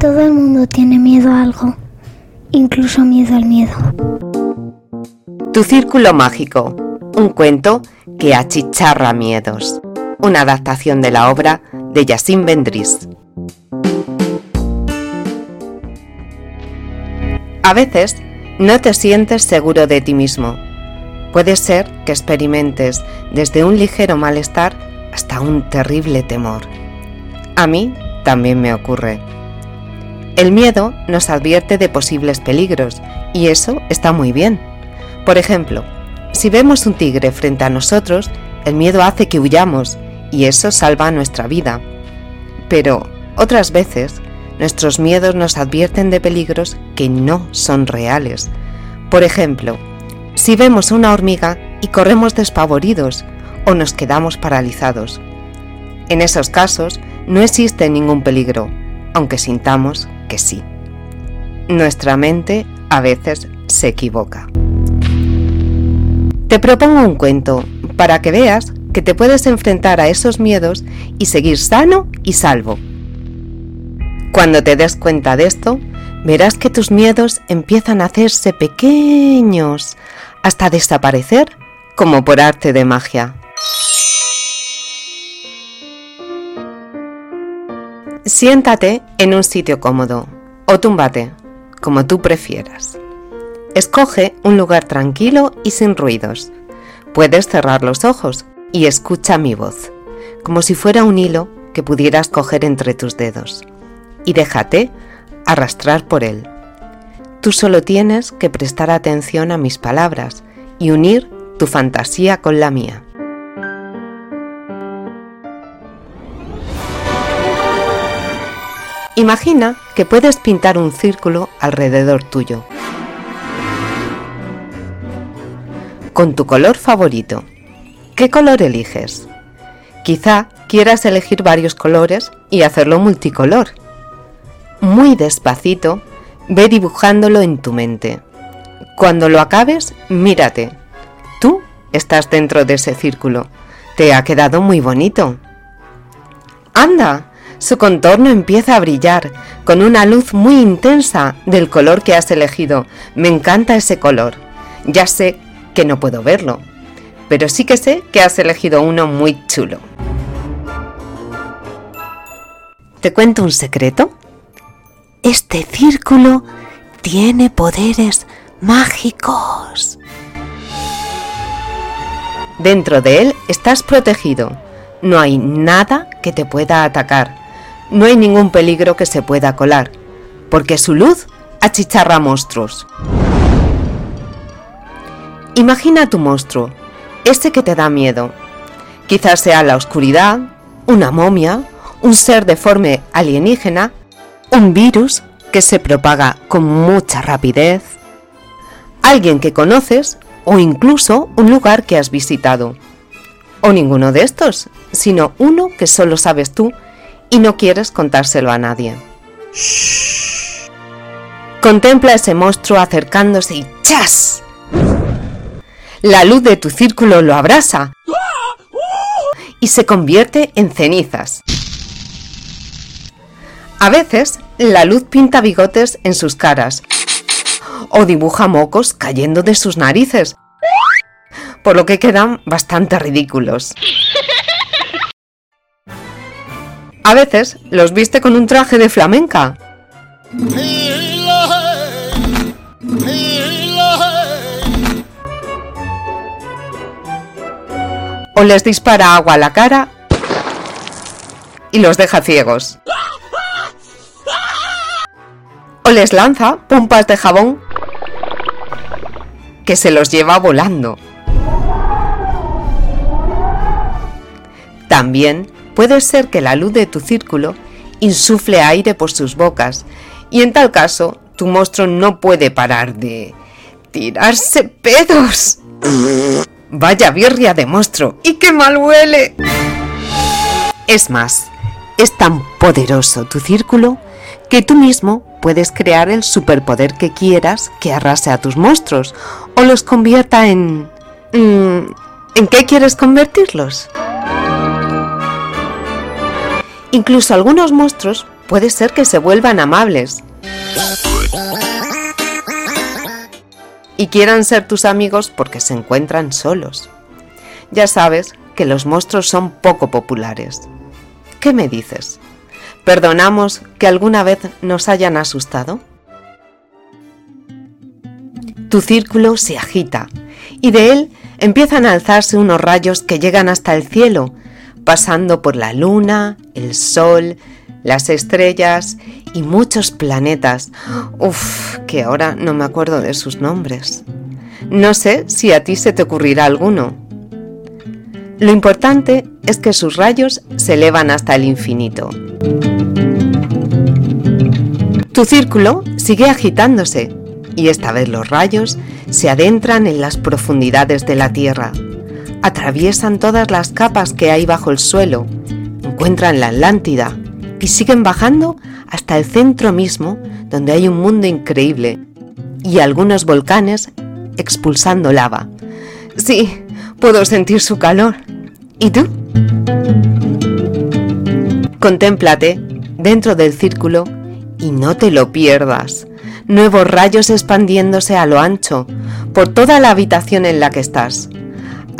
Todo el mundo tiene miedo a algo, incluso miedo al miedo. Tu círculo mágico, un cuento que achicharra miedos. Una adaptación de la obra de Yassin Bendris. A veces no te sientes seguro de ti mismo. Puede ser que experimentes desde un ligero malestar hasta un terrible temor. A mí también me ocurre. El miedo nos advierte de posibles peligros y eso está muy bien. Por ejemplo, si vemos un tigre frente a nosotros, el miedo hace que huyamos y eso salva nuestra vida. Pero otras veces, nuestros miedos nos advierten de peligros que no son reales. Por ejemplo, si vemos una hormiga y corremos despavoridos o nos quedamos paralizados. En esos casos no existe ningún peligro, aunque sintamos que sí. Nuestra mente a veces se equivoca. Te propongo un cuento para que veas que te puedes enfrentar a esos miedos y seguir sano y salvo. Cuando te des cuenta de esto, verás que tus miedos empiezan a hacerse pequeños hasta desaparecer como por arte de magia. Siéntate en un sitio cómodo o túmbate, como tú prefieras. Escoge un lugar tranquilo y sin ruidos. Puedes cerrar los ojos y escucha mi voz, como si fuera un hilo que pudieras coger entre tus dedos. Y déjate arrastrar por él. Tú solo tienes que prestar atención a mis palabras y unir tu fantasía con la mía. Imagina que puedes pintar un círculo alrededor tuyo, con tu color favorito. ¿Qué color eliges? Quizá quieras elegir varios colores y hacerlo multicolor. Muy despacito, ve dibujándolo en tu mente. Cuando lo acabes, mírate. Tú estás dentro de ese círculo. Te ha quedado muy bonito. ¡Anda! Su contorno empieza a brillar con una luz muy intensa del color que has elegido. Me encanta ese color. Ya sé que no puedo verlo, pero sí que sé que has elegido uno muy chulo. ¿Te cuento un secreto? Este círculo tiene poderes mágicos. Dentro de él estás protegido. No hay nada que te pueda atacar no hay ningún peligro que se pueda colar, porque su luz achicharra monstruos. Imagina tu monstruo, ese que te da miedo. Quizás sea la oscuridad, una momia, un ser deforme alienígena, un virus que se propaga con mucha rapidez, alguien que conoces o incluso un lugar que has visitado. O ninguno de estos, sino uno que solo sabes tú y no quieres contárselo a nadie. Contempla ese monstruo acercándose y ¡chas! La luz de tu círculo lo abrasa y se convierte en cenizas. A veces, la luz pinta bigotes en sus caras o dibuja mocos cayendo de sus narices, por lo que quedan bastante ridículos. A veces los viste con un traje de flamenca. O les dispara agua a la cara y los deja ciegos. O les lanza pompas de jabón que se los lleva volando. También puede ser que la luz de tu círculo insufle aire por sus bocas y en tal caso tu monstruo no puede parar de tirarse pedos. Vaya birria de monstruo y qué mal huele. Es más, es tan poderoso tu círculo que tú mismo puedes crear el superpoder que quieras que arrase a tus monstruos o los convierta en... Mm, ¿En qué quieres convertirlos? Incluso algunos monstruos puede ser que se vuelvan amables. Y quieran ser tus amigos porque se encuentran solos. Ya sabes que los monstruos son poco populares. ¿Qué me dices? ¿Perdonamos que alguna vez nos hayan asustado? Tu círculo se agita y de él empiezan a alzarse unos rayos que llegan hasta el cielo, pasando por la luna, el sol, las estrellas y muchos planetas. Uf, que ahora no me acuerdo de sus nombres. No sé si a ti se te ocurrirá alguno. Lo importante es que sus rayos se elevan hasta el infinito. Tu círculo sigue agitándose y esta vez los rayos se adentran en las profundidades de la Tierra, atraviesan todas las capas que hay bajo el suelo, encuentran la Atlántida y siguen bajando hasta el centro mismo donde hay un mundo increíble y algunos volcanes expulsando lava. Sí, puedo sentir su calor. ¿Y tú? Contémplate dentro del círculo y no te lo pierdas. Nuevos rayos expandiéndose a lo ancho por toda la habitación en la que estás,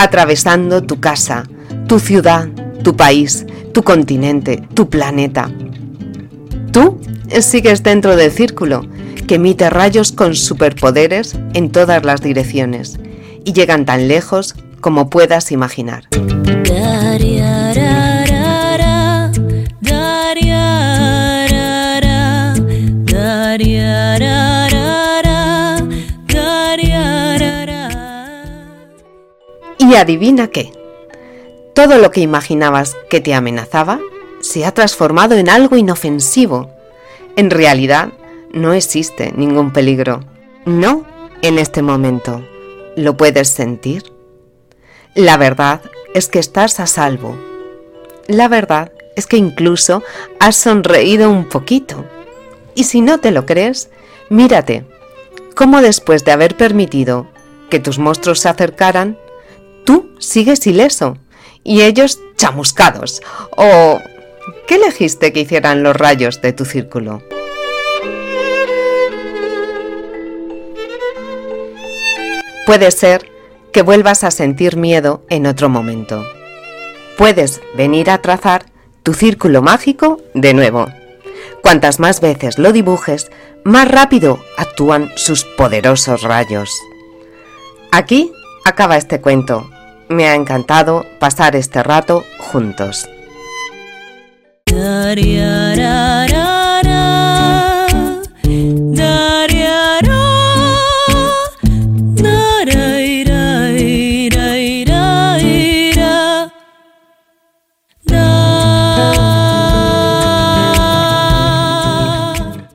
atravesando tu casa, tu ciudad, tu país, tu continente, tu planeta. Tú sigues dentro del círculo que emite rayos con superpoderes en todas las direcciones y llegan tan lejos como puedas imaginar. Y adivina qué. Todo lo que imaginabas que te amenazaba se ha transformado en algo inofensivo. En realidad, no existe ningún peligro. No en este momento. ¿Lo puedes sentir? La verdad es que estás a salvo. La verdad es que incluso has sonreído un poquito. Y si no te lo crees, mírate, cómo después de haber permitido que tus monstruos se acercaran, tú sigues ileso y ellos chamuscados. ¿O qué elegiste que hicieran los rayos de tu círculo? Puede ser que vuelvas a sentir miedo en otro momento. Puedes venir a trazar tu círculo mágico de nuevo. Cuantas más veces lo dibujes, más rápido actúan sus poderosos rayos. Aquí acaba este cuento. Me ha encantado pasar este rato juntos.